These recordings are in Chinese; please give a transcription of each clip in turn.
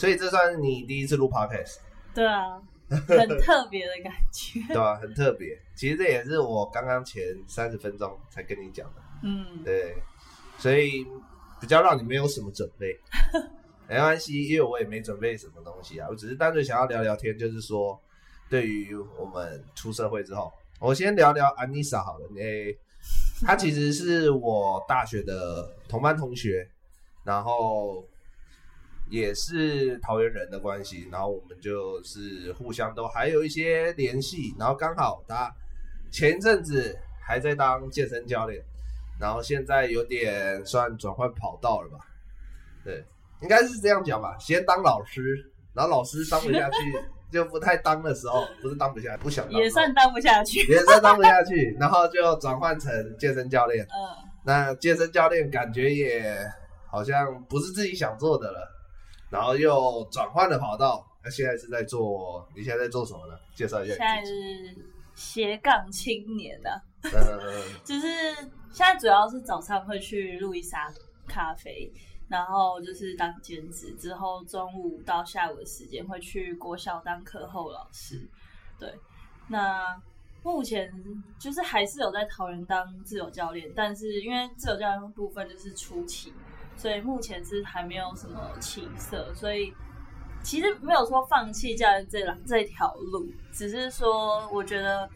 所以这算是你第一次录 podcast。对啊，很特别的感觉。对啊，很特别。其实这也是我刚刚前三十分钟才跟你讲的。嗯，对，所以比较让你没有什么准备，没关系，因为我也没准备什么东西啊，我只是单纯想要聊聊天，就是说，对于我们出社会之后，我先聊聊安妮莎好了，诶，她其实是我大学的同班同学，然后也是桃园人的关系，然后我们就是互相都还有一些联系，然后刚好他前一阵子还在当健身教练。然后现在有点算转换跑道了吧？对，应该是这样讲吧。先当老师，然后老师当不下去，就不太当的时候，不是当不下，不想当，也算当不下去，也算当不下去。然后就转换成健身教练。嗯，那健身教练感觉也好像不是自己想做的了，然后又转换了跑道。那现在是在做？你现在在做什么呢？介绍一下。现在是斜杠青年呢、啊。嗯，就是现在主要是早上会去路易莎咖啡，然后就是当兼职，之后中午到下午的时间会去国小当课后老师。对，那目前就是还是有在桃园当自由教练，但是因为自由教练部分就是初期，所以目前是还没有什么起色，所以其实没有说放弃教练这这条路，只是说我觉得。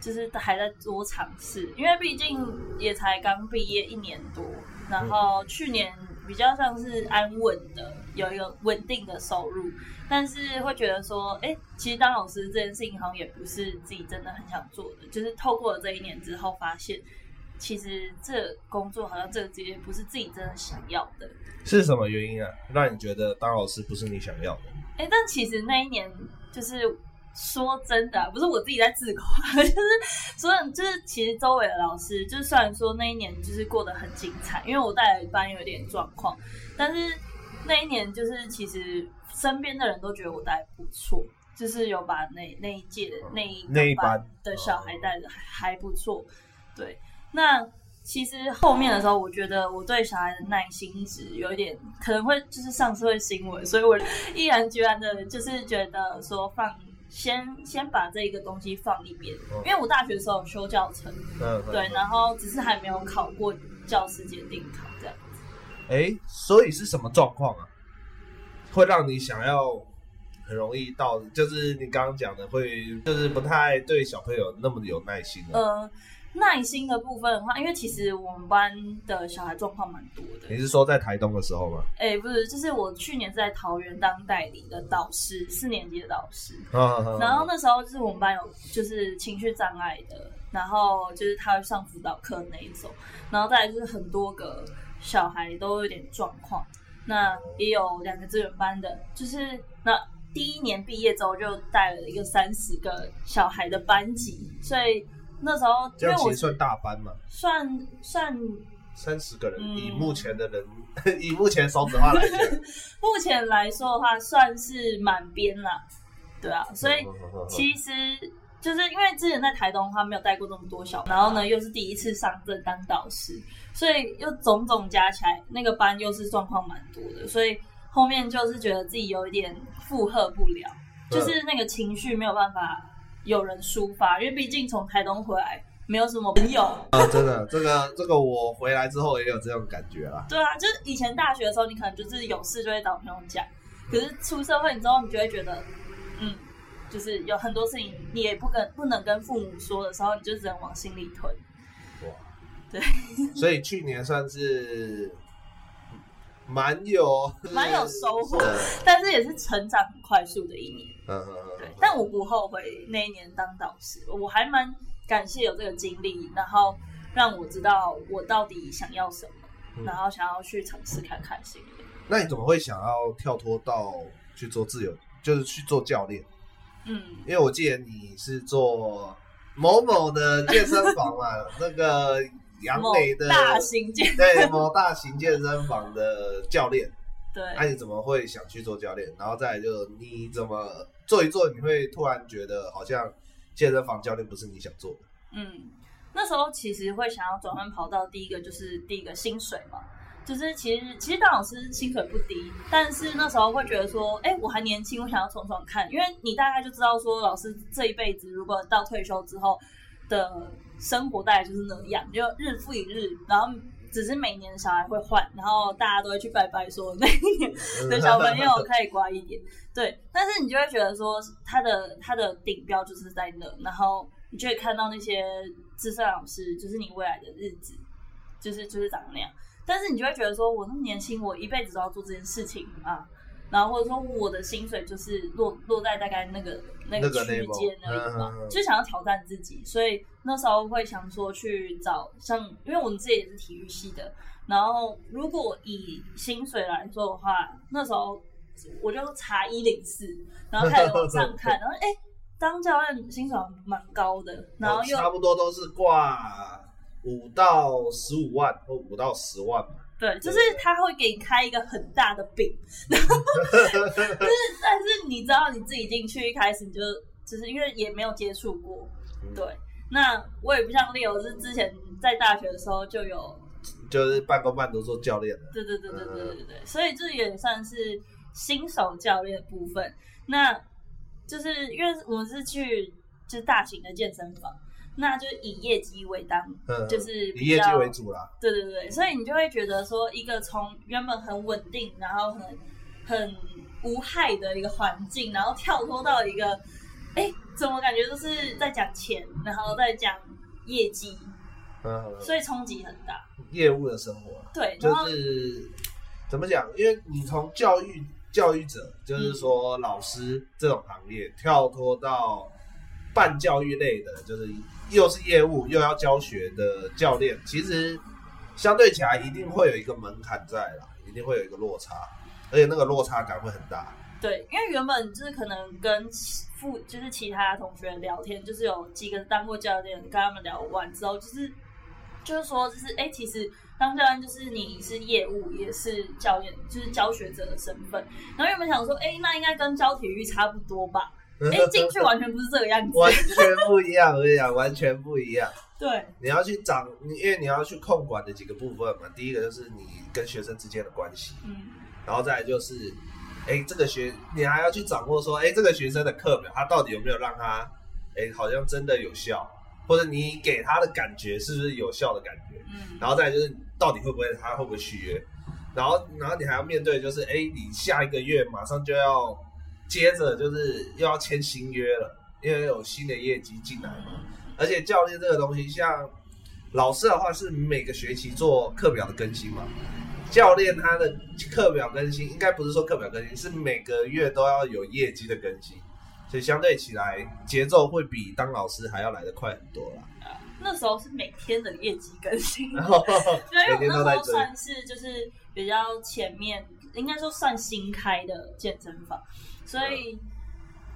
就是还在多尝试，因为毕竟也才刚毕业一年多，然后去年比较像是安稳的，有一个稳定的收入，但是会觉得说，哎、欸，其实当老师这件事情好像也不是自己真的很想做的，就是透过了这一年之后，发现其实这工作好像这个职业不是自己真的想要的。是什么原因啊，让你觉得当老师不是你想要的？哎、欸，但其实那一年就是。说真的，不是我自己在自夸，就是所以就是其实周围的老师，就是虽然说那一年就是过得很精彩，因为我带了班有点状况，但是那一年就是其实身边的人都觉得我带不错，就是有把那那一届的那一那一班的小孩带的还不错。对，那其实后面的时候，我觉得我对小孩的耐心值有一点可能会就是上社会新闻，所以我毅然决然的就是觉得说放。先先把这一个东西放一边，因为我大学的时候修教程，嗯，对，然后只是还没有考过教师检定考这样子。哎，所以是什么状况啊？会让你想要很容易到，就是你刚刚讲的，会就是不太对小朋友那么有耐心的。呃耐心的部分的话，因为其实我们班的小孩状况蛮多的。你是说在台东的时候吗？哎、欸，不是，就是我去年在桃园当代理的导师，四年级的导师。然后那时候就是我们班有就是情绪障碍的，然后就是他会上辅导课那一种，然后再来就是很多个小孩都有点状况。那也有两个资源班的，就是那第一年毕业之后就带了一个三十个小孩的班级，所以。那时候，这样其实算大班嘛？算算三十个人，嗯，以目前的人，以目前少子化来讲，目前来说的话，算是满编啦。对啊，所以其实就是因为之前在台东的话没有带过这么多小孩，然后呢又是第一次上阵当导师，所以又种种加起来，那个班又是状况蛮多的，所以后面就是觉得自己有一点负荷不了，就是那个情绪没有办法。有人抒发，因为毕竟从台东回来，没有什么朋友啊。真的，这个这个我回来之后也有这种感觉啦。对啊，就是以前大学的时候，你可能就是有事就会找朋友讲，可是出社会之后，你就会觉得，嗯，就是有很多事情你也不跟不能跟父母说的时候，你就只能往心里吞。哇，对。所以去年算是蛮有 蛮有收获，但是也是成长很快速的一年。嗯嗯嗯，对，但我不后悔那一年当导师，我还蛮感谢有这个经历，然后让我知道我到底想要什么，嗯、然后想要去尝试看看心里。那你怎么会想要跳脱到去做自由，就是去做教练？嗯，因为我记得你是做某某的健身房嘛，那个杨梅的大型健对某大型健身房的教练。对，那、啊、你怎么会想去做教练？然后再来就你怎么做一做，你会突然觉得好像健身房教练不是你想做的。嗯，那时候其实会想要转换跑道，第一个就是第一个薪水嘛。就是其实其实当老师薪水不低，但是那时候会觉得说，哎、欸，我还年轻，我想要闯闯看，因为你大概就知道说，老师这一辈子如果到退休之后的生活大概就是那样，就日复一日，然后只是每年小孩会换，然后大家都会去拜拜说那一年的小朋友可以乖一点，对，但是你就会觉得说他的他的顶标就是在那，然后你就会看到那些资深老师，就是你未来的日子，就是就是长那样。但是你就会觉得说，我那么年轻，我一辈子都要做这件事情啊，然后或者说我的薪水就是落落在大概那个那个区间而已嘛，就想要挑战自己，所以那时候会想说去找像，因为我们自己也是体育系的，然后如果以薪水来说的话，那时候我就查一零四，然后开始往上看，然后哎，当教练薪水蛮高的，然后又差不多都是挂。五到十五万或五到十万嘛，对，就是他会给你开一个很大的饼，就是但是你知道你自己进去一开始你就就是因为也没有接触过，嗯、对，那我也不像 Leo 是之前在大学的时候就有，就是半工半读做教练的，对对对对对对对，嗯、所以这也算是新手教练部分，那就是因为我们是去就是大型的健身房。那就以业绩为当，嗯、就是以业绩为主啦。对对对，所以你就会觉得说，一个从原本很稳定，然后很很无害的一个环境，然后跳脱到一个，哎，怎么感觉都是在讲钱，然后在讲业绩，嗯，所以冲击很大。业务的生活，对，就是怎么讲？因为你从教育教育者，就是说老师这种行业，嗯、跳脱到半教育类的，就是。又是业务又要教学的教练，其实相对起来一定会有一个门槛在啦，一定会有一个落差，而且那个落差感会很大。对，因为原本就是可能跟附就是其他同学聊天，就是有几个当过教练，跟他们聊完之后，就是就是说，就是哎、其实当教练就是你是业务，也是教练，就是教学者的身份。然后原本想说，哎、那应该跟教体育差不多吧？哎，进去完全不是这个样子，完全不一样。我跟你讲，完全不一样。对，你要去掌，因为你要去控管的几个部分嘛。第一个就是你跟学生之间的关系，嗯，然后再来就是，哎，这个学你还要去掌握说，哎，这个学生的课表他到底有没有让他，哎，好像真的有效，或者你给他的感觉是不是有效的感觉，嗯，然后再来就是到底会不会他会不会续约，然后然后你还要面对就是，哎，你下一个月马上就要。接着就是又要签新约了，因为有新的业绩进来嘛。而且教练这个东西，像老师的话是每个学期做课表的更新嘛，教练他的课表更新应该不是说课表更新，是每个月都要有业绩的更新，所以相对起来节奏会比当老师还要来得快很多啦。那时候是每天的业绩更新，因为我那时候算是就是比较前面，应该说算新开的健身房。所以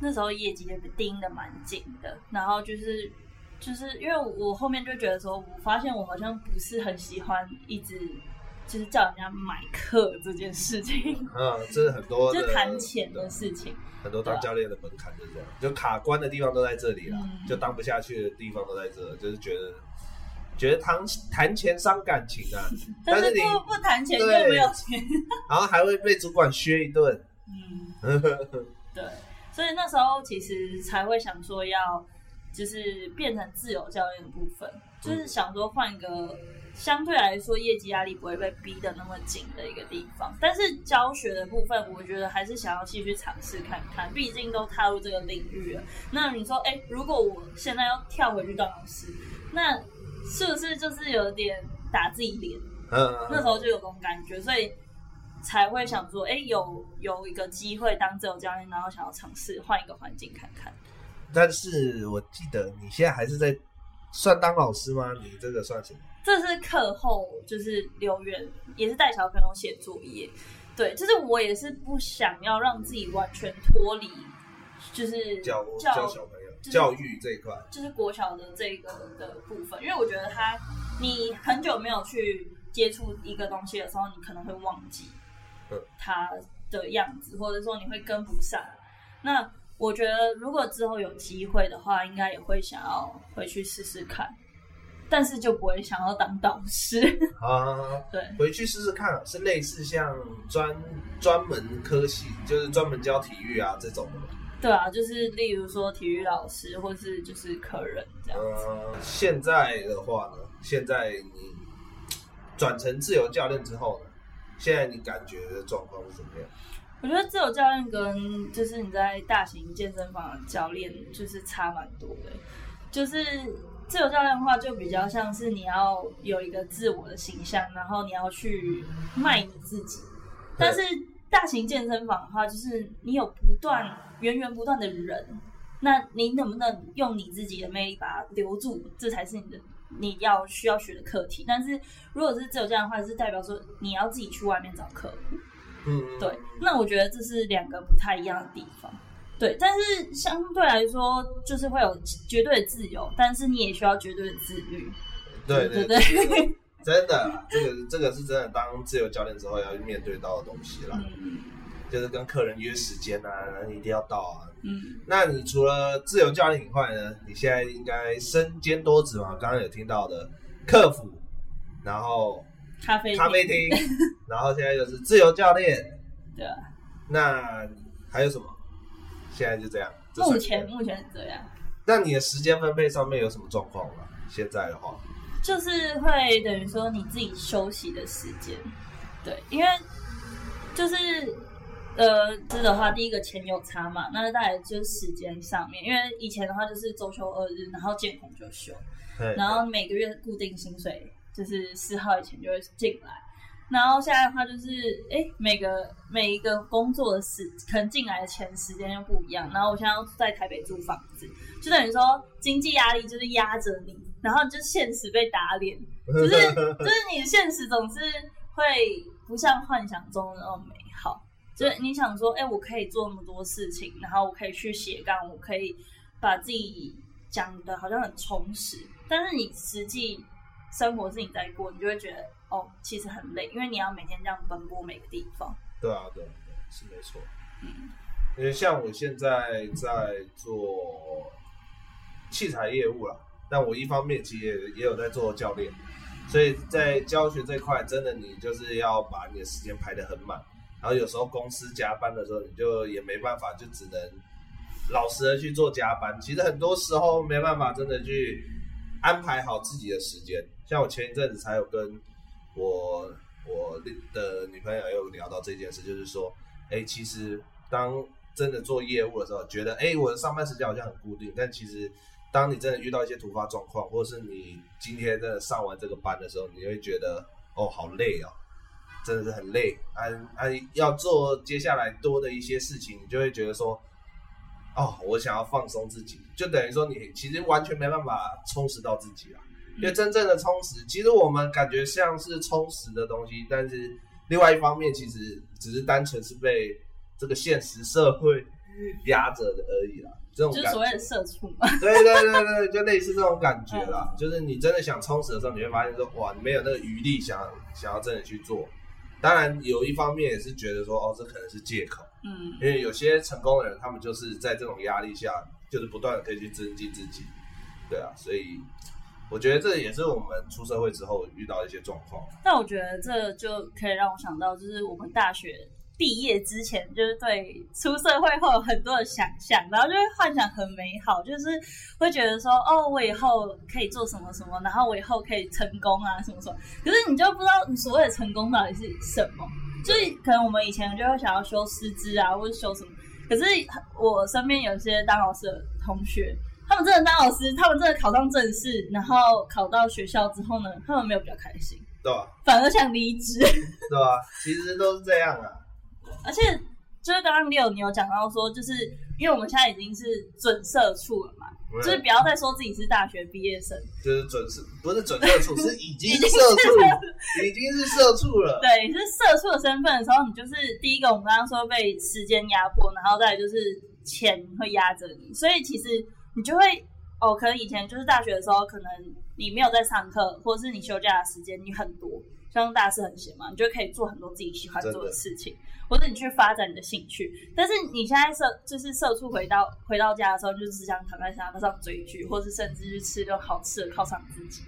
那时候业绩也被盯得蛮紧的，然后就是就是因为我后面就觉得说，我发现我好像不是很喜欢一直就是叫人家买课这件事情。嗯，这是很多 就谈钱的事情，很多当教练的门槛就这样，就卡关的地方都在这里了，嗯、就当不下去的地方都在这，就是觉得觉得谈谈钱伤感情啊，但是你不谈钱就没有钱，然后还会被主管削一顿。嗯，对，所以那时候其实才会想说要，就是变成自由教练的部分，就是想说换一个相对来说业绩压力不会被逼得那么紧的一个地方。但是教学的部分，我觉得还是想要继续尝试看看，毕竟都踏入这个领域了。那你说，哎、欸，如果我现在要跳回去当老师，那是不是就是有点打自己脸？嗯，那时候就有这种感觉，所以。才会想说，哎、欸，有有一个机会当自由教练，然后想要尝试换一个环境看看。但是我记得你现在还是在算当老师吗？你这个算什么？这是课后就是留园，也是带小朋友写作业。对，就是我也是不想要让自己完全脱离，就是教教小朋友、就是、教育这一块，就是国小的这个的部分，因为我觉得他你很久没有去接触一个东西的时候，你可能会忘记。他的样子，或者说你会跟不上。那我觉得，如果之后有机会的话，应该也会想要回去试试看。但是就不会想要当导师啊。对，回去试试看，是类似像专专门科系，就是专门教体育啊这种的吗？对啊，就是例如说体育老师，或是就是客人这样子。呃，现在的话呢，现在你转成自由教练之后呢，现在你感觉的状况是怎么样？我觉得自由教练跟就是你在大型健身房的教练就是差蛮多的，就是自由教练的话就比较像是你要有一个自我的形象，然后你要去卖你自己，但是大型健身房的话就是你有不断源源不断的人，那你能不能用你自己的魅力把它留住，这才是你的你要需要学的课题。但是如果是自由教练的话，是代表说你要自己去外面找客户。嗯，对，那我觉得这是两个不太一样的地方，对，但是相对来说，就是会有绝对的自由，但是你也需要绝对的自律，对对对，对对。真的，这个这个是真的，当自由教练之后要面对到的东西啦，嗯，就是跟客人约时间啊，你一定要到啊，嗯，那你除了自由教练以外呢，你现在应该身兼多职嘛，刚刚有听到的客服，然后。咖啡咖啡厅，然后现在就是自由教练，对啊。那还有什么？现在就这样。目前目前是这样。那你的时间分配上面有什么状况吗？现在的话，就是会等于说你自己休息的时间，对，因为就是呃，是的话，第一个钱有差嘛，那再来就是时间上面，因为以前的话就是周休二日，然后见红就休，然后每个月固定薪水。就是四号以前就会进来，然后现在的话就是，哎、欸，每个每一个工作的时，可能进来的钱时间又不一样。然后我现在要在台北租房子，就等于说经济压力就是压着你，然后就现实被打脸，就是就是你的现实总是会不像幻想中的那么美好。就是你想说，哎、欸，我可以做那么多事情，然后我可以去斜杠，我可以把自己讲的好像很充实，但是你实际。生活是你在过，你就会觉得哦，其实很累，因为你要每天这样奔波每个地方。对啊，对，对，是没错。嗯，因为像我现在在做器材业务啦，但我一方面其实也也有在做教练，所以在教学这块，真的你就是要把你的时间排得很满，然后有时候公司加班的时候，你就也没办法，就只能老实的去做加班。其实很多时候没办法真的去安排好自己的时间。像我前一阵子才有跟我我的女朋友有聊到这件事，就是说，哎、其实当真的做业务的时候，觉得哎、我的上班时间好像很固定，但其实当你真的遇到一些突发状况，或者是你今天真的上完这个班的时候，你会觉得哦，好累哦，真的是很累，啊啊，要做接下来多的一些事情，你就会觉得说，哦，我想要放松自己，就等于说你其实完全没办法充实到自己啊。因为真正的充实，其实我们感觉像是充实的东西，但是另外一方面，其实只是单纯是被这个现实社会压着的而已啦。这种感觉就是所谓的社畜嘛。对对对对，就类似这种感觉啦。就是你真的想充实的时候，你会发现说，哇，你没有那个余力想想要真的去做。当然，有一方面也是觉得说，哦，这可能是借口。嗯。因为有些成功的人，他们就是在这种压力下，就是不断的可以去增进自己。对啊，所以。我觉得这也是我们出社会之后遇到的一些状况。但我觉得这就可以让我想到，就是我们大学毕业之前，就是对出社会会有很多的想象，然后就会幻想很美好，就是会觉得说，哦，我以后可以做什么什么，然后我以后可以成功啊，什么什么。可是你就不知道你所谓的成功到底是什么？就是可能我们以前就会想要修师资啊，或者修什么。可是我身边有些当老师的同学。他们真的当老师，他们真的考上正式，然后考到学校之后呢，他们没有比较开心，对吧？反而想离职，对吧？其实都是这样啊。而且就是刚刚 Leo 你有讲到说，就是因为我们现在已经是准社畜了嘛，嗯、就是不要再说自己是大学毕业生，就是准社，不是准社畜，是已经社畜，已经是社畜了。对，是社畜的身份的时候，你就是第一个，我们刚刚说被时间压迫，然后再来就是钱会压着你，所以其实。你就会哦，可能以前就是大学的时候，可能你没有在上课，或者是你休假的时间你很多，像大四很闲嘛，你就可以做很多自己喜欢做的事情，或者你去发展你的兴趣。但是你现在社就是社畜，回到回到家的时候，就只想躺在沙发上追剧，或是甚至去吃顿好吃的犒赏自己。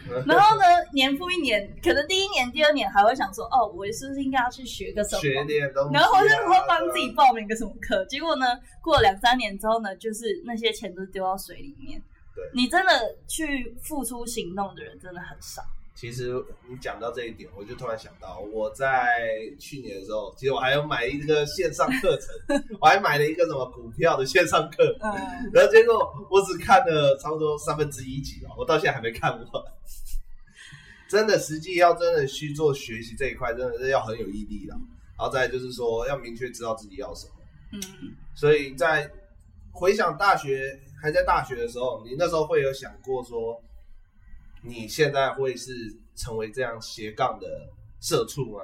然后呢，年复一年，可能第一年、第二年还会想说，哦，我是不是应该要去学个什么？学点东西啊，然后或者会帮自己报名个什么课？结果呢，过了两三年之后呢，就是那些钱都丢到水里面。对，你真的去付出行动的人真的很少。其实你讲到这一点，我就突然想到，我在去年的时候，其实我还有买一个线上课程，我还买了一个什么股票的线上课，嗯，然后结果我只看了差不多三分之一集吧，我到现在还没看完。真的，实际要真的去做学习这一块，真的是要很有毅力的。然后再就是说，要明确知道自己要什么。嗯，所以在回想大学还在大学的时候，你那时候会有想过说，你现在会是成为这样斜杠的社畜吗？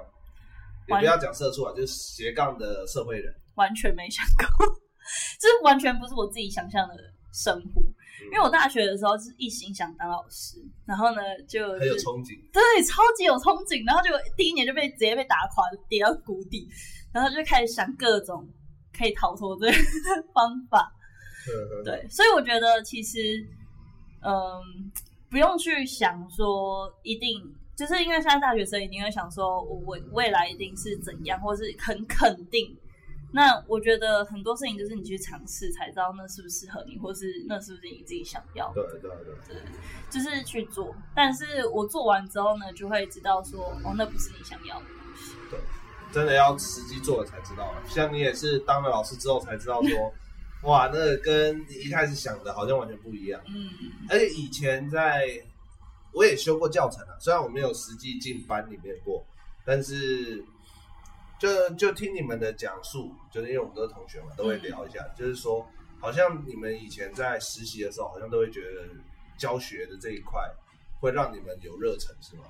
也不要讲社畜啊，就是斜杠的社会人。完全没想过，这完全不是我自己想象的生活。因为我大学的时候是一心想当老师，然后呢就很有憧憬，对，超级有憧憬，然后就第一年就被直接被打垮，跌到谷底，然后就开始想各种可以逃脱的 方法。对，所以我觉得其实，嗯，不用去想说一定，就是因为现在大学生一定会想说我未未来一定是怎样，或是很肯定。那我觉得很多事情就是你去尝试才知道那是不是适合你，或是那是不是你自己想要的。对对对，对，就是去做。但是我做完之后呢，就会知道说，哦，那不是你想要的东西。对，真的要实际做了才知道。像你也是当了老师之后才知道说，哇，那个跟你一开始想的好像完全不一样。嗯。而且以前在，我也修过教程啊，虽然我没有实际进班里面过，但是。就就听你们的讲述，就是因为我们都是同学嘛，都会聊一下。嗯、就是说，好像你们以前在实习的时候，好像都会觉得教学的这一块会让你们有热忱，是吗？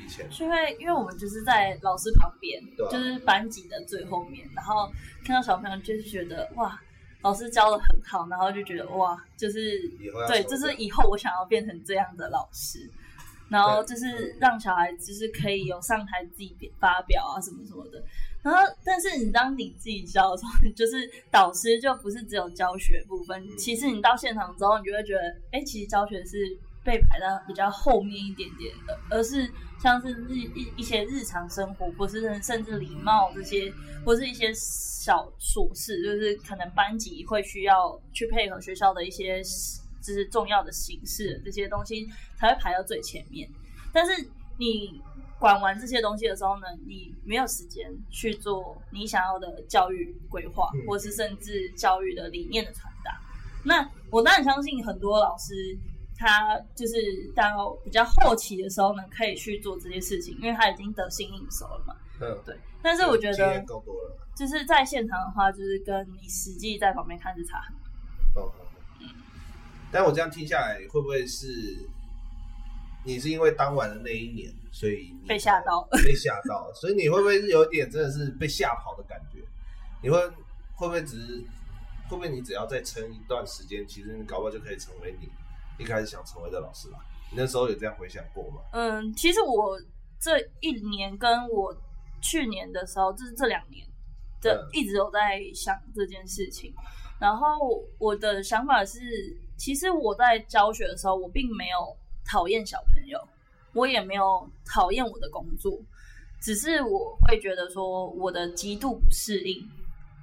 以前是因为因为我们就是在老师旁边，啊、就是班级的最后面，然后看到小朋友，就是觉得哇，老师教的很好，然后就觉得哇，就是对，就是以后我想要变成这样的老师。然后就是让小孩就是可以有上台自己发表啊什么什么的，然后但是你当你自己教的时候，就是导师就不是只有教学部分，其实你到现场之后，你就会觉得，哎，其实教学是被排到比较后面一点点的，而是像是日一一些日常生活，或是甚至礼貌这些，或是一些小琐事，就是可能班级会需要去配合学校的一些。就是重要的形式，这些东西才会排到最前面。但是你管完这些东西的时候呢，你没有时间去做你想要的教育规划，或是甚至教育的理念的传达。那我当然相信很多老师，他就是到比较后期的时候呢，可以去做这些事情，因为他已经得心应手了嘛。嗯，对。但是我觉得，就是在现场的话，就是跟你实际在旁边看是差很多。但我这样听下来，会不会是你是因为当晚的那一年，所以被吓到，被吓到，所以你会不会是有点真的是被吓跑的感觉？你会会不会只是会不会你只要再撑一段时间，其实你搞不好就可以成为你一开始想成为的老师吧？你那时候有这样回想过吗？嗯，其实我这一年跟我去年的时候，就是这两年，这一直有在想这件事情。嗯、然后我的想法是。其实我在教学的时候，我并没有讨厌小朋友，我也没有讨厌我的工作，只是我会觉得说我的极度不适应，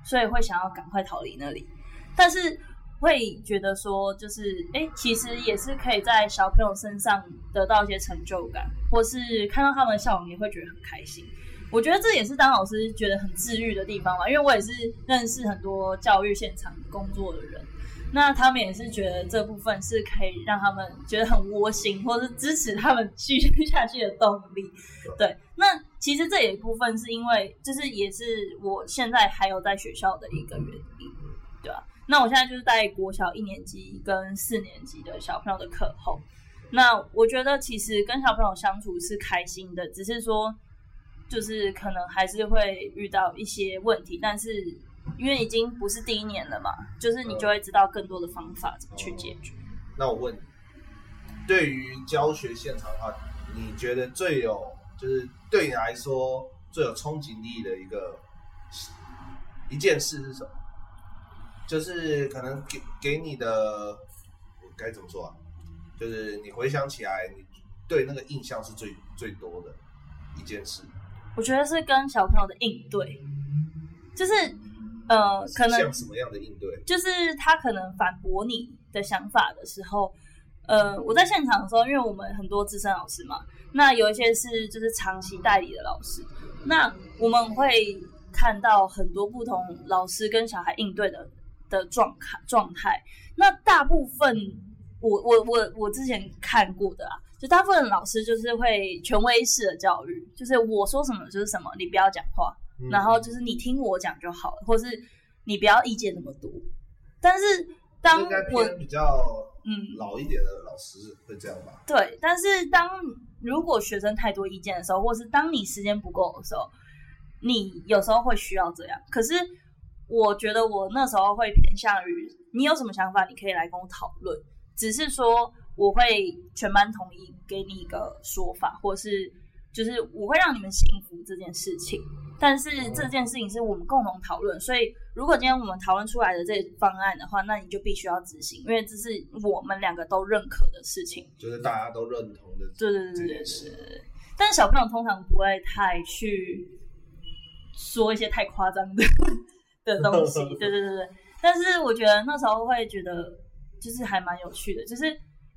所以会想要赶快逃离那里。但是会觉得说，就是诶，其实也是可以在小朋友身上得到一些成就感，或是看到他们的笑容，也会觉得很开心。我觉得这也是当老师觉得很治愈的地方吧，因为我也是认识很多教育现场工作的人。那他们也是觉得这部分是可以让他们觉得很窝心，或是支持他们继续下去的动力。对，那其实这一部分是因为，就是也是我现在还有在学校的一个原因，对吧？那我现在就是带国小一年级跟四年级的小朋友的课后，那我觉得其实跟小朋友相处是开心的，只是说就是可能还是会遇到一些问题，但是。因为已经不是第一年了嘛，就是你就会知道更多的方法怎么去解决。那我问你，对于教学现场的话，你觉得最有就是对你来说最有冲击力的一个一件事是什么？就是可能给给你的该怎么说啊？就是你回想起来，你对那个印象是最最多的一件事。我觉得是跟小朋友的应对，就是呃，可能像什么样的应对？就是他可能反驳你的想法的时候，呃，我在现场的时候，因为我们很多资深老师嘛，那有一些是就是长期代理的老师，那我们会看到很多不同老师跟小孩应对的。的状态状态，那大部分我我我我之前看过的啊，就大部分老师就是会权威式的教育，就是我说什么就是什么，你不要讲话，嗯、然后就是你听我讲就好了，或是你不要意见那么多。但是当我比较嗯老一点的老师会这样吧？对，但是当如果学生太多意见的时候，或是当你时间不够的时候，你有时候会需要这样，可是。我觉得我那时候会偏向于你有什么想法，你可以来跟我讨论。只是说我会全班同意给你一个说法，或是就是我会让你们幸福这件事情。但是这件事情是我们共同讨论，所以如果今天我们讨论出来的这方案的话，那你就必须要执行，因为这是我们两个都认可的事情，就是大家都认同的。对对对对对对。但是小朋友通常不会太去说一些太夸张的。的东西，对对对对，但是我觉得那时候会觉得就是还蛮有趣的，就是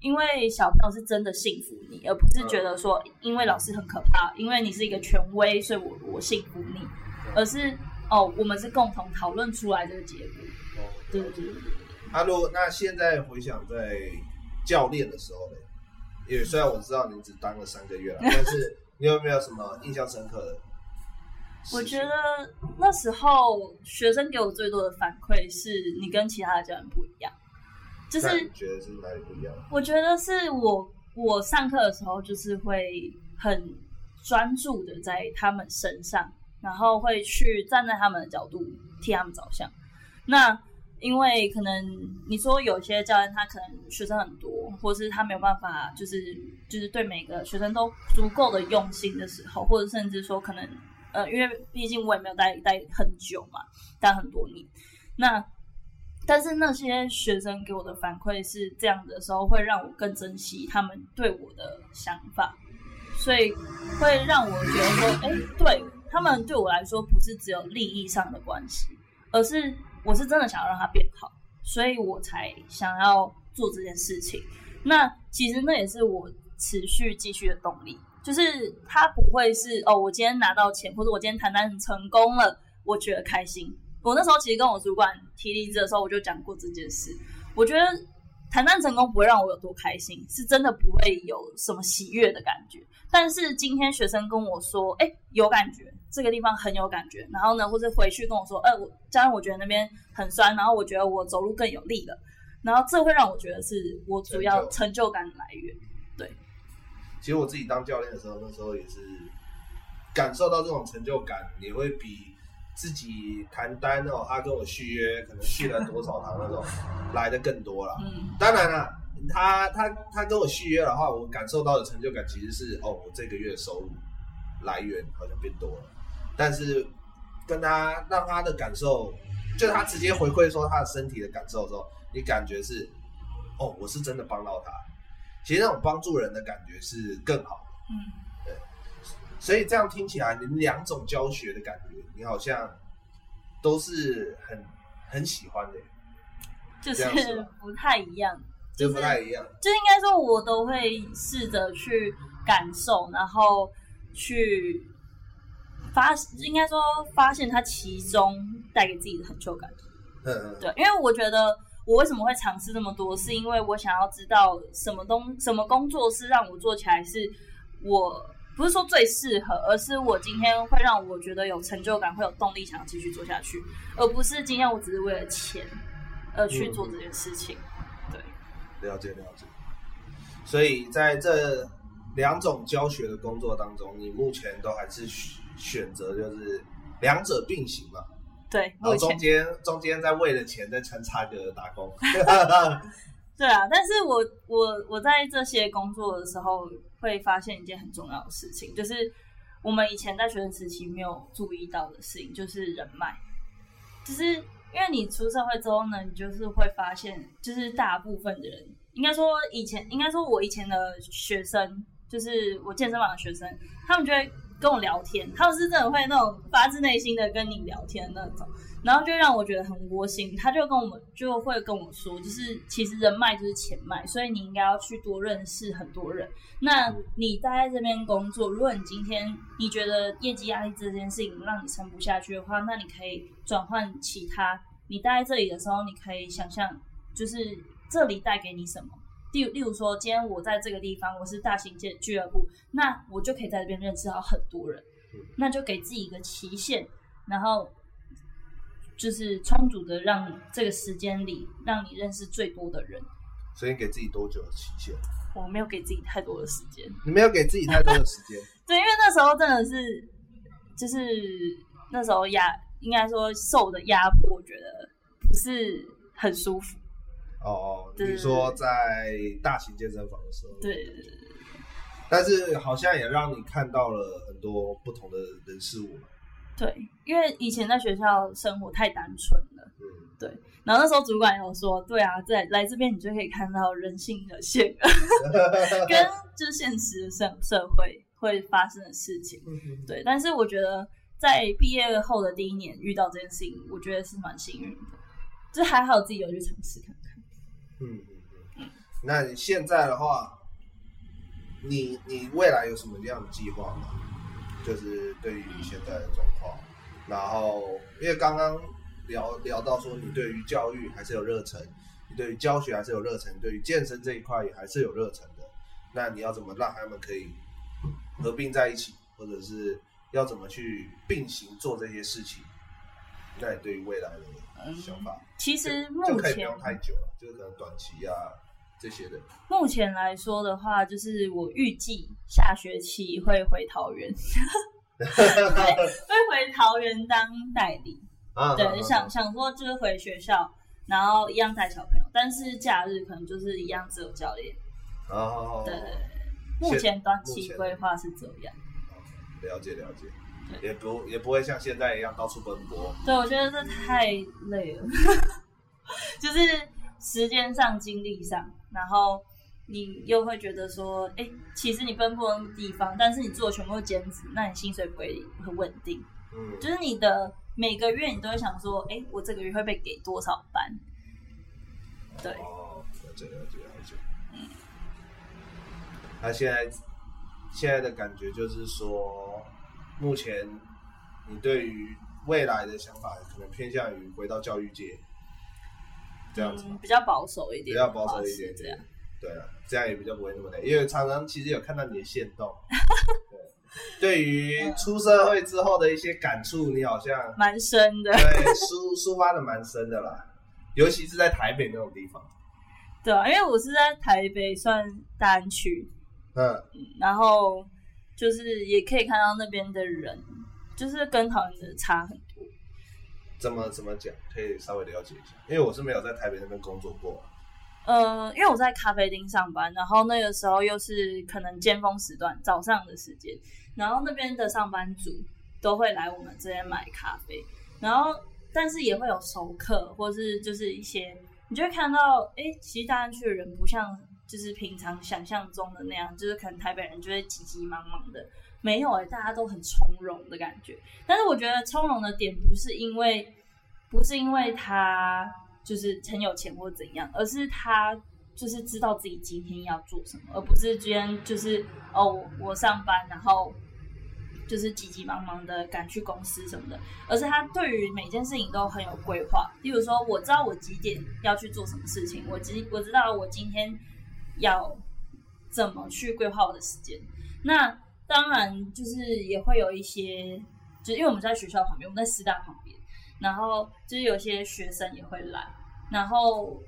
因为小朋友是真的信服你，而不是觉得说因为老师很可怕，因为你是一个权威，所以我我信服你，而是哦，我们是共同讨论出来这个结果。哦，对对对对。阿路，那现在回想在教练的时候呢？因为虽然我知道你只当了三个月了，但是你有没有什么印象深刻的？我觉得那时候学生给我最多的反馈是你跟其他的教练不一样，就是觉得是哪里不一样？我觉得是我我上课的时候就是会很专注的在他们身上，然后会去站在他们的角度替他们着想。那因为可能你说有些教练他可能学生很多，或是他没有办法就是就是对每个学生都足够的用心的时候，或者甚至说可能。呃，因为毕竟我也没有待待很久嘛，待很多年。那但是那些学生给我的反馈是这样的时候，会让我更珍惜他们对我的想法，所以会让我觉得说，哎，对他们对我来说不是只有利益上的关系，而是我是真的想要让他变好，所以我才想要做这件事情。那其实那也是我持续继续的动力。就是他不会是哦，我今天拿到钱，或者我今天谈单成功了，我觉得开心。我那时候其实跟我主管提离职的时候，我就讲过这件事。我觉得谈单成功不会让我有多开心，是真的不会有什么喜悦的感觉。但是今天学生跟我说，哎，有感觉，这个地方很有感觉。然后呢，或者回去跟我说，呃，我加上我觉得那边很酸，然后我觉得我走路更有力了。然后这会让我觉得是我主要成就感的来源。其实我自己当教练的时候，那时候也是感受到这种成就感，也会比自己谈单哦，他跟我续约，可能续了多少堂那种来的更多了。嗯，当然了，他他他跟我续约的话，我感受到的成就感其实是哦，我这个月收入来源好像变多了。但是跟他让他的感受，就他直接回馈说他的身体的感受的时候，你感觉是哦，我是真的帮到他。其实那种帮助人的感觉是更好的，嗯，对，所以这样听起来，你们两种教学的感觉，你好像都是很很喜欢的，就是不太一样，就不太一样，就应该说，我都会试着去感受，然后去发，应该说发现它其中带给自己的成就感，嗯嗯，对，因为我觉得。我为什么会尝试这么多？是因为我想要知道什么东什么工作是让我做起来是我不是说最适合，而是我今天会让我觉得有成就感，会有动力想要继续做下去，而不是今天我只是为了钱而去做这件事情。嗯、对，了解了解。所以在这两种教学的工作当中，你目前都还是选择就是两者并行嘛？对，然后中间中间在为了钱在穿插个打工，对啊，但是我我我在这些工作的时候会发现一件很重要的事情，就是我们以前在学生时期没有注意到的事情，就是人脉。就是因为你出社会之后呢，你就是会发现，就是大部分的人，应该说以前，应该说我以前的学生，就是我健身房的学生，他们就会跟我聊天，他们是真的会那种发自内心的跟你聊天那种。然后就让我觉得很窝心，他就跟我们就会跟我说，就是其实人脉就是钱脉，所以你应该要去多认识很多人。那你待在这边工作，如果你今天你觉得业绩压力这件事情让你撑不下去的话，那你可以转换其他。你待在这里的时候，你可以想象，就是这里带给你什么。例例如说，今天我在这个地方，我是大型俱俱乐部，那我就可以在这边认识到很多人。那就给自己一个期限，然后。就是充足的，让这个时间里让你认识最多的人。所以给自己多久的期限？我没有给自己太多的时间。你没有给自己太多的时间？对，因为那时候真的是，就是那时候压，应该说受的压迫，我觉得不是很舒服。哦，比如说在大型健身房的时候。对对对。但是好像也让你看到了很多不同的人事物。对，因为以前在学校生活太单纯了，嗯，对。然后那时候主管有说，对啊，在来这边你就可以看到人性的险恶，跟就是现实的社社会会发生的事情，对。但是我觉得在毕业后的第一年遇到这件事情，我觉得是蛮幸运的，就还好自己有去尝试看看。嗯嗯嗯。那你现在的话，你你未来有什么样的计划吗？就是对于现在的状况，然后因为刚刚聊聊到说你对于教育还是有热忱，你对于教学还是有热忱，对于健身这一块也还是有热忱的。那你要怎么让他们可以合并在一起，或者是要怎么去并行做这些事情？那你对于未来的想法，嗯、其实目前不用太久了，就是可能短期啊。这些的，目前来说的话，就是我预计下学期会回桃园，会会回桃园当代理。啊、对，啊、想想说就是回学校，然后一样带小朋友，但是假日可能就是一样只有教练。哦、对，目前短期规划是这样。了解了解，也不也不会像现在一样到处奔波。对，我觉得这太累了，就是时间上、精力上。然后你又会觉得说，哎，其实你奔波的地方，但是你做的全部都兼职，那你薪水不会很稳定。嗯，就是你的每个月你都会想说，哎，我这个月会被给多少班？对。哦，了解了解了解。嗯。那现在现在的感觉就是说，目前你对于未来的想法可能偏向于回到教育界。这样子、嗯、比较保守一点，比较保守一点，这样，对啊，这样也比较不会那么累，因为常常其实有看到你的限动，对，对于出社会之后的一些感触，你好像蛮深的，对，抒抒发的蛮深的啦，尤其是在台北那种地方，对啊，因为我是在台北算大安区，嗯，然后就是也可以看到那边的人，就是跟桃园的差很多。怎么怎么讲？可以稍微了解一下，因为我是没有在台北那边工作过。呃，因为我在咖啡厅上班，然后那个时候又是可能尖峰时段，早上的时间，然后那边的上班族都会来我们这边买咖啡，然后但是也会有熟客，或是就是一些你就会看到，哎，其实大安区的人不像就是平常想象中的那样，就是可能台北人就会急急忙忙的。没有哎、大家都很从容的感觉。但是我觉得从容的点不是因为，不是因为他就是很有钱或怎样，而是他就是知道自己今天要做什么，而不是今天就是哦我上班然后就是急急忙忙的赶去公司什么的，而是他对于每件事情都很有规划。例如说，我知道我几点要去做什么事情，我知我知道我今天要怎么去规划我的时间。那当然，就是也会有一些，就是因为我们在学校旁边，我们在师大旁边，然后就是有些学生也会来，然后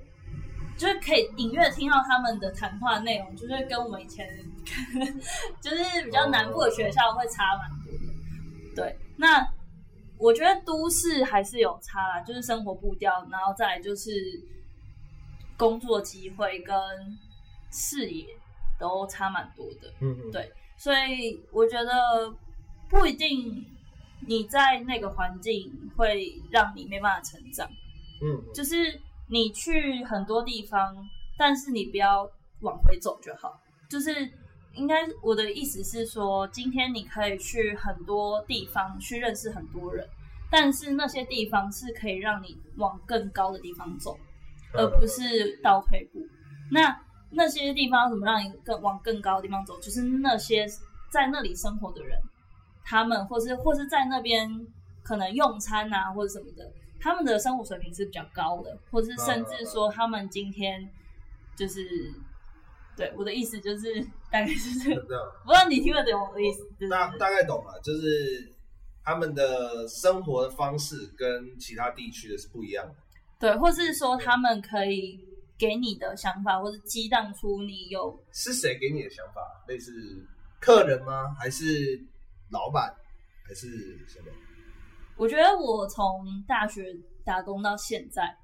就是可以隐约听到他们的谈话内容，就是跟我们以前 就是比较南部的学校会差蛮多的。对，那我觉得都市还是有差啦，就是生活步调，然后再来就是工作机会跟视野都差蛮多的。嗯嗯，对。所以我觉得不一定你在那个环境会让你没办法成长。嗯，就是你去很多地方，但是你不要往回走就好。就是应该我的意思是说，今天你可以去很多地方去认识很多人，但是那些地方是可以让你往更高的地方走，而不是倒退步。那那些地方怎么让你更往更高的地方走？就是那些在那里生活的人，他们或是或是在那边可能用餐啊，或者什么的，他们的生活水平是比较高的，或是甚至说他们今天就是，对，我的意思就是大概是这样，不知道你听得懂我的意思？大大概懂了，就是他们的生活的方式跟其他地区的是不一样的，对，或是说他们可以。给你的想法，或者激荡出你有是谁给你的想法？类似客人吗？还是老板？还是什么？我觉得我从大学打工到现在，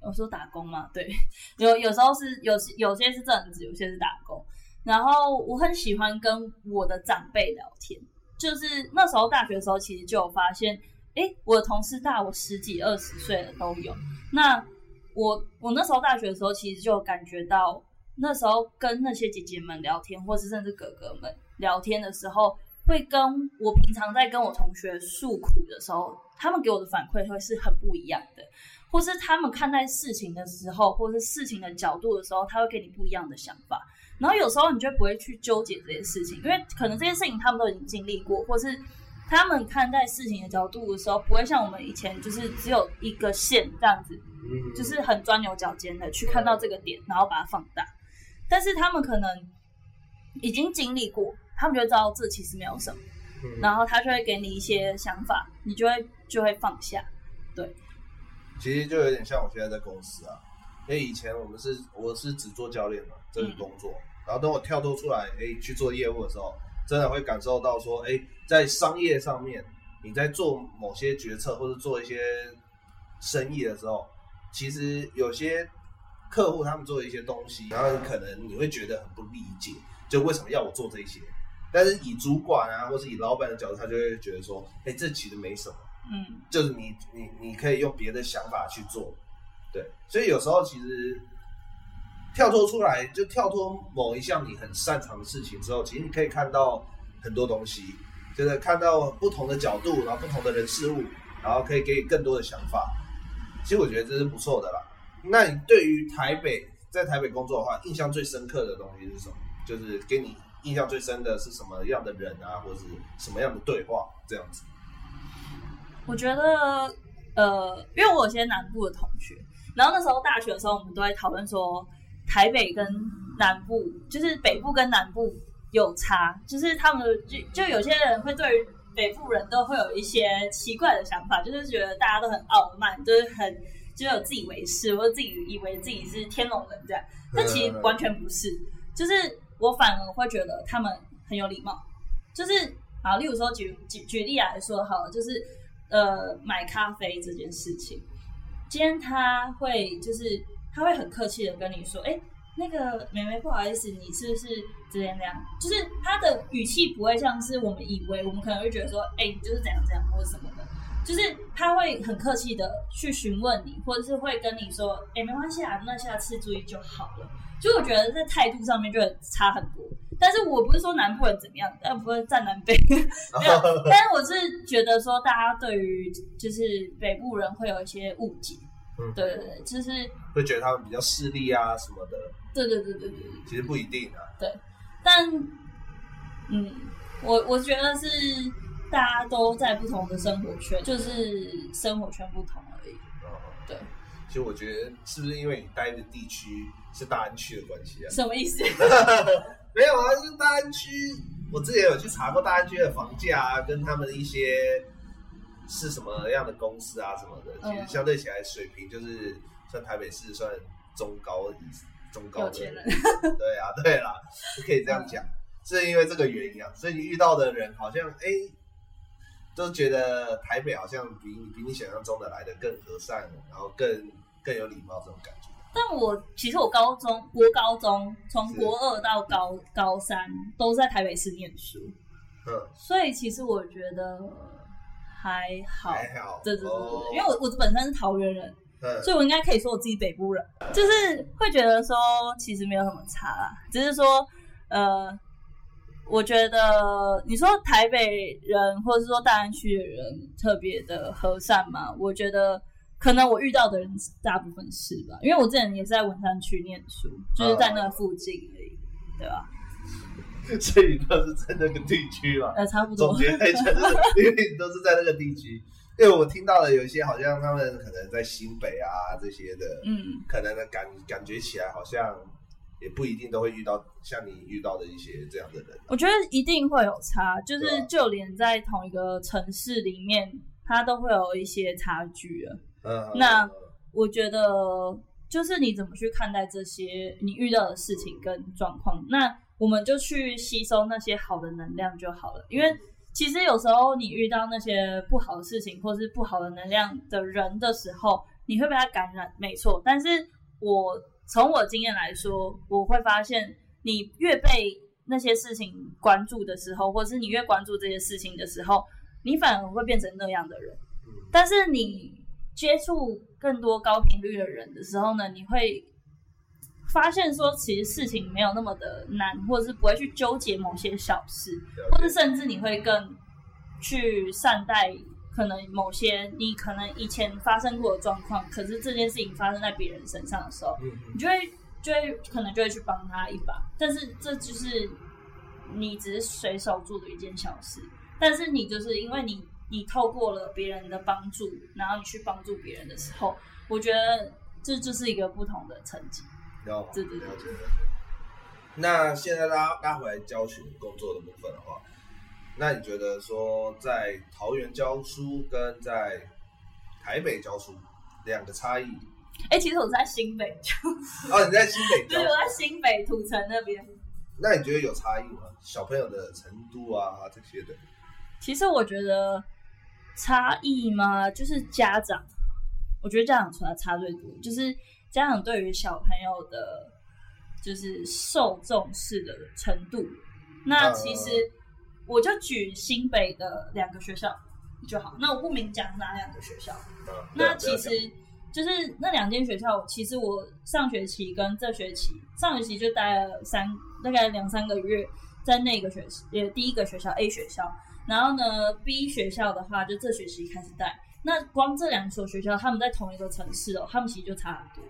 我说打工嘛，对，有有时候是有有些是正职，有些是打工。然后我很喜欢跟我的长辈聊天，就是那时候大学的时候，其实就有发现，哎，我的同事大我十几二十岁的都有。那我我那时候大学的时候，其实就感觉到，那时候跟那些姐姐们聊天，或是甚至哥哥们聊天的时候，会跟我平常在跟我同学诉苦的时候，他们给我的反馈会是很不一样的，或是他们看待事情的时候，或是事情的角度的时候，他会给你不一样的想法。然后有时候你就不会去纠结这些事情，因为可能这些事情他们都已经经历过，或是他们看待事情的角度的时候，不会像我们以前就是只有一个线这样子。就是很钻牛角尖的去看到这个点，然后把它放大。但是他们可能已经经历过，他们就知道这其实没有什么，然后他就会给你一些想法，你就会就会放下。对，其实就有点像我现在在公司啊，因为以前我们是我是只做教练嘛，这个工作，然后等我跳脱出来，哎，去做业务的时候，真的会感受到说，哎，在商业上面，你在做某些决策或者做一些生意的时候。其实有些客户他们做的一些东西，然后可能你会觉得很不理解，就为什么要我做这些？但是以主管啊，或是以老板的角度，他就会觉得说，哎，这其实没什么，嗯，就是你你你可以用别的想法去做，对。所以有时候其实跳脱出来，就跳脱某一项你很擅长的事情之后，其实你可以看到很多东西，就是看到不同的角度，然后不同的人事物，然后可以给你更多的想法。其实我觉得这是不错的啦。那你对于台北，在台北工作的话，印象最深刻的东西是什么？就是给你印象最深的是什么样的人啊，或者是什么样的对话这样子？我觉得，呃，因为我有些南部的同学，然后那时候大学的时候，我们都在讨论说，台北跟南部，就是北部跟南部有差，就是他们就就有些人会对于。北部人都会有一些奇怪的想法，就是觉得大家都很傲慢，就是很就有自以为是，或者自己以为自己是天龙人这样。但其实完全不是，就是我反而会觉得他们很有礼貌。就是啊，例如说举举举例来说好了，就是呃买咖啡这件事情，今天他会就是他会很客气的跟你说，哎。那个妹妹，不好意思，你是不是这样那样？就是他的语气不会像是我们以为，我们可能会觉得说，哎、欸，你就是怎样怎样或者什么的，就是他会很客气的去询问你，或者是会跟你说，哎、欸，没关系啊，那下次注意就好了。就我觉得在态度上面就会差很多。但是我不是说南部人怎么样，但不会站南北，没有。但是我是觉得说，大家对于就是北部人会有一些误解。嗯，对对对，就是会觉得他们比较势利啊什么的。对对对对对，其实不一定啊。对，但嗯，我我觉得是大家都在不同的生活圈，就是生活圈不同而已。哦，对。其实我觉得是不是因为你待的地区是大安区的关系啊？什么意思？没有啊，就是大安区，我之前有去查过大安区的房价啊，跟他们的一些。是什么样的公司啊，什么的，其实相对起来水平就是算台北市算中高中高的。对啊，对啦，就可以这样讲，是因为这个原因啊，所以你遇到的人好像哎，都觉得台北好像比比你想象中的来的更和善，然后更更有礼貌这种感觉。但我其实我高中国高中从国二到高高三都在台北市念书。嗯，所以其实我觉得还好，还好，对对对对，哦、因为我我本身是桃园人，嗯，所以我应该可以说我自己北部人，就是会觉得说其实没有什么差啦，只是说呃，我觉得你说台北人或者是说大安区的人特别的和善嘛，我觉得可能我遇到的人大部分是吧，因为我之前也是在文山区念书，就是在那附近而已，嗯、对吧？所以你都是在那个地区嘛？呃，差不多。总结来讲，因为你都是在那个地区。因为我听到了有一些好像他们可能在新北啊这些的，嗯，可能的感感觉起来好像也不一定都会遇到像你遇到的一些这样的人。我觉得一定会有差，就是就连在同一个城市里面，它都会有一些差距了。嗯，那我觉得就是你怎么去看待这些你遇到的事情跟状况，那。我们就去吸收那些好的能量就好了，因为其实有时候你遇到那些不好的事情或是不好的能量的人的时候，你会被他感染，没错。但是我从我的经验来说，我会发现你越被那些事情关注的时候，或是你越关注这些事情的时候，你反而会变成那样的人。但是你接触更多高频率的人的时候呢，你会。发现说，其实事情没有那么的难，或者是不会去纠结某些小事，或者甚至你会更去善待可能某些你可能以前发生过的状况，可是这件事情发生在别人身上的时候，你就会就会可能就会去帮他一把。但是这就是你只是随手做的一件小事，但是你就是因为你你透过了别人的帮助，然后你去帮助别人的时候，我觉得这就是一个不同的层级。了解，了解。那现在拉拉回来教学工作的部分的话，那你觉得说在桃园教书跟在台北教书两个差异？哎、欸，其实我在新北教书。哦，你在新北教？对，我在新北土城那边。那你觉得有差异吗？小朋友的程度啊，这些的。其实我觉得差异嘛，就是家长，我觉得家长出来差最多，就是。家长对于小朋友的，就是受重视的程度，那其实我就举新北的两个学校就好。那我不明讲哪两个学校。那其实就是那两间学校，其实我上学期跟这学期，上学期就待了三大概两三个月，在那个学期，也第一个学校 A 学校，然后呢 B 学校的话，就这学期开始带。那光这两所学校，他们在同一个城市哦，他们其实就差很多。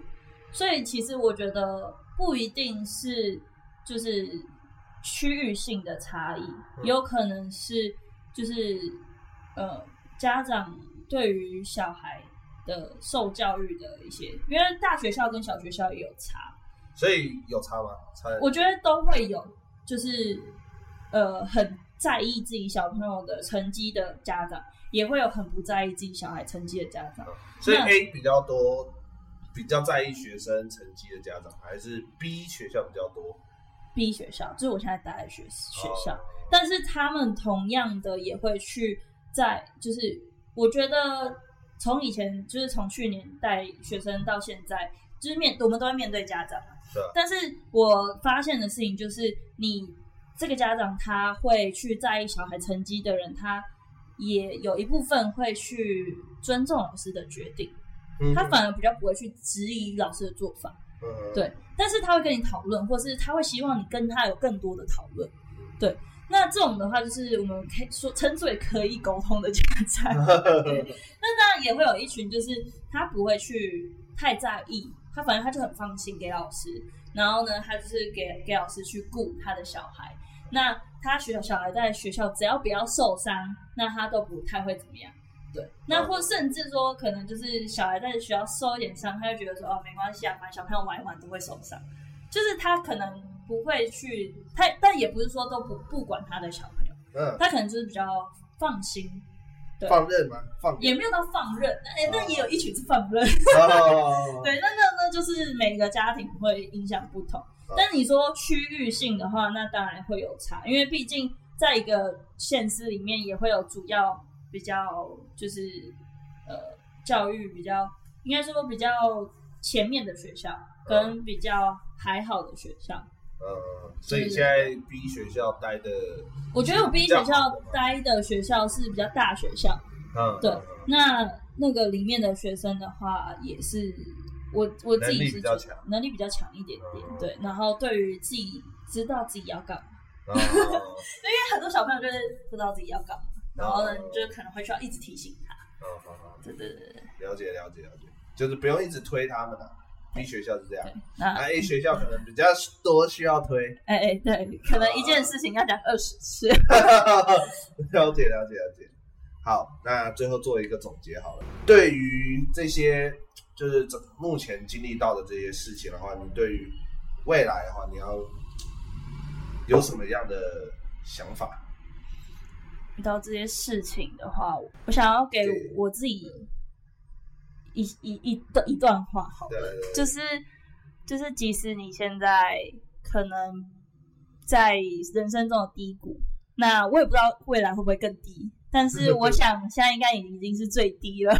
所以其实我觉得不一定是就是区域性的差异，有可能是就是呃家长对于小孩的受教育的一些，因为大学校跟小学校也有差，所以有差吗？差？我觉得都会有，就是呃很在意自己小朋友的成绩的家长，也会有很不在意自己小孩成绩的家长，所以 A 比较多。比较在意学生成绩的家长，还是 B 学校比较多？B 学校就是我现在待的学学校，哦，但是他们同样的也会去在，就是我觉得从以前就是从去年带学生到现在，就是面我们都会面对家长，对。但是我发现的事情就是，你这个家长他会去在意小孩成绩的人，他也有一部分会去尊重老师的决定。他反而比较不会去质疑老师的做法，嗯，对，但是他会跟你讨论，或是他会希望你跟他有更多的讨论，对。那这种的话，就是我们可以说称之为可以沟通的家长，对。那当然也会有一群，就是他不会去太在意，他反正他就很放心给老师，然后呢，他就是给给老师去顾他的小孩。那他学小孩在学校只要不要受伤，那他都不太会怎么样。对，那或甚至说，可能就是小孩在学校受一点伤，他就觉得说，哦，没关系啊，反正小朋友玩一玩都会受伤，就是他可能不会去，他但也不是说都不不管他的小朋友，嗯，他可能就是比较放心，对，放任吗？放任。也没有到放任，哎、欸，那也有一群是放任，哦、对，那那那就是每个家庭会影响不同，哦、但你说区域性的话，那当然会有差，因为毕竟在一个县市里面也会有主要。比较就是呃，教育比较应该说比较前面的学校，跟比较还好的学校，嗯，所以现在 B 学校待的，我觉得我 B 学校待的学校是比较大学校。嗯，对。那那个里面的学生的话，也是我我自己是比较强，能力比较强一点点。对，然后对于自己知道自己要干嘛，因为很多小朋友就是不知道自己要干嘛，然后呢，你就可能会需要一直提醒他。嗯好好，对对对对，了解了解了解，就是不用一直推他们了。B 学校是这样，那 A 学校可能比较多需要推。哎哎，对，可能一件事情要讲二十次。了解了解了解。好，那最后做一个总结好了。对于这些就是目前经历到的这些事情的话，你对于未来的话，你要有什么样的想法？遇到这些事情的话，我想要给我自己。一一一段一段话，好了，就是就是，即使你现在可能在人生中的低谷，那我也不知道未来会不会更低，但是我 想现在应该已经是最低了。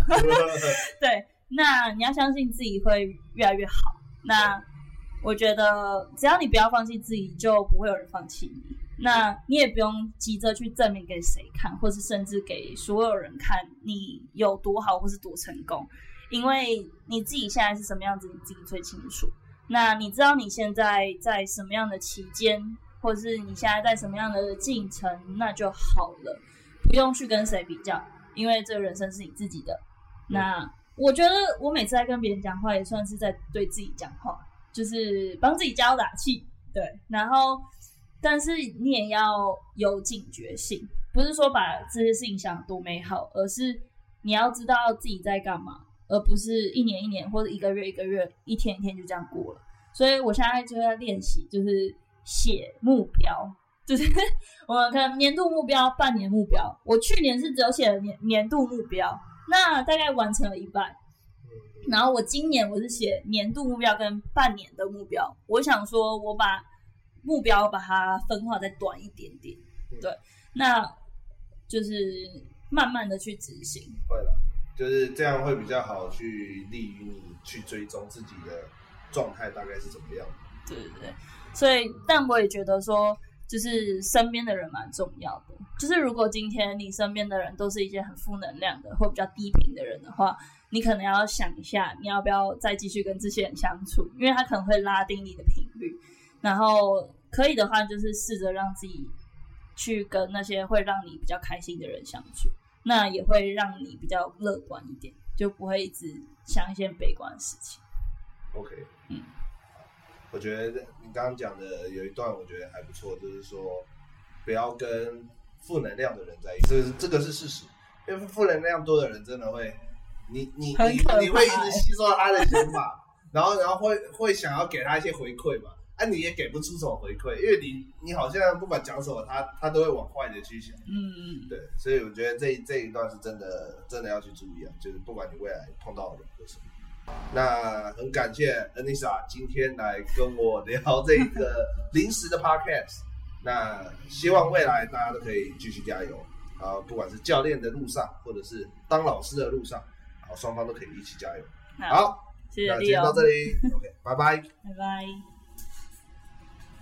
对，那你要相信自己会越来越好。那我觉得只要你不要放弃自己，就不会有人放弃你。那你也不用急着去证明给谁看，或是甚至给所有人看你有多好，或是多成功。因为你自己现在是什么样子，你自己最清楚。那你知道你现在在什么样的期间，或是你现在在什么样的进程，那就好了，不用去跟谁比较，因为这个人生是你自己的。那我觉得我每次在跟别人讲话，也算是在对自己讲话，就是帮自己加油打气。对，然后，但是你也要有警觉性，不是说把这些事情想得多美好，而是你要知道自己在干嘛。而不是一年一年或者一个月一个月一天一天就这样过了，所以我现在就在练习，就是写目标，就是我们可能年度目标、半年目标。我去年是只有写了年年度目标，那大概完成了一半。然后我今年我是写年度目标跟半年的目标。我想说，我把目标把它分化再短一点点，对，那就是慢慢的去执行。会了。就是这样会比较好，去利于你去追踪自己的状态大概是怎么样。对对对，所以但我也觉得说，就是身边的人蛮重要的。就是如果今天你身边的人都是一些很负能量的或比较低频的人的话，你可能要想一下，你要不要再继续跟这些人相处，因为他可能会拉低你的频率。然后可以的话，就是试着让自己去跟那些会让你比较开心的人相处。那也会让你比较乐观一点，就不会一直想一些悲观的事情。OK，嗯，我觉得你刚刚讲的有一段，我觉得还不错，就是说不要跟负能量的人在一起，这这个是事实。因为负能量多的人，真的会，你你你你会一直吸收他的想法，然后然后会会想要给他一些回馈嘛。啊，你也给不出什么回馈，因为你你好像不管讲什么，他他都会往坏的去想。嗯嗯，对，所以我觉得这这一段是真的真的要去注意啊，就是不管你未来碰到的人是什么。那很感谢 Anissa 今天来跟我聊这个 临时的 Podcast。那希望未来大家都可以继续加油啊，不管是教练的路上，或者是当老师的路上，好，双方都可以一起加油。好，好谢谢，那今天到这里，OK，拜拜，拜拜。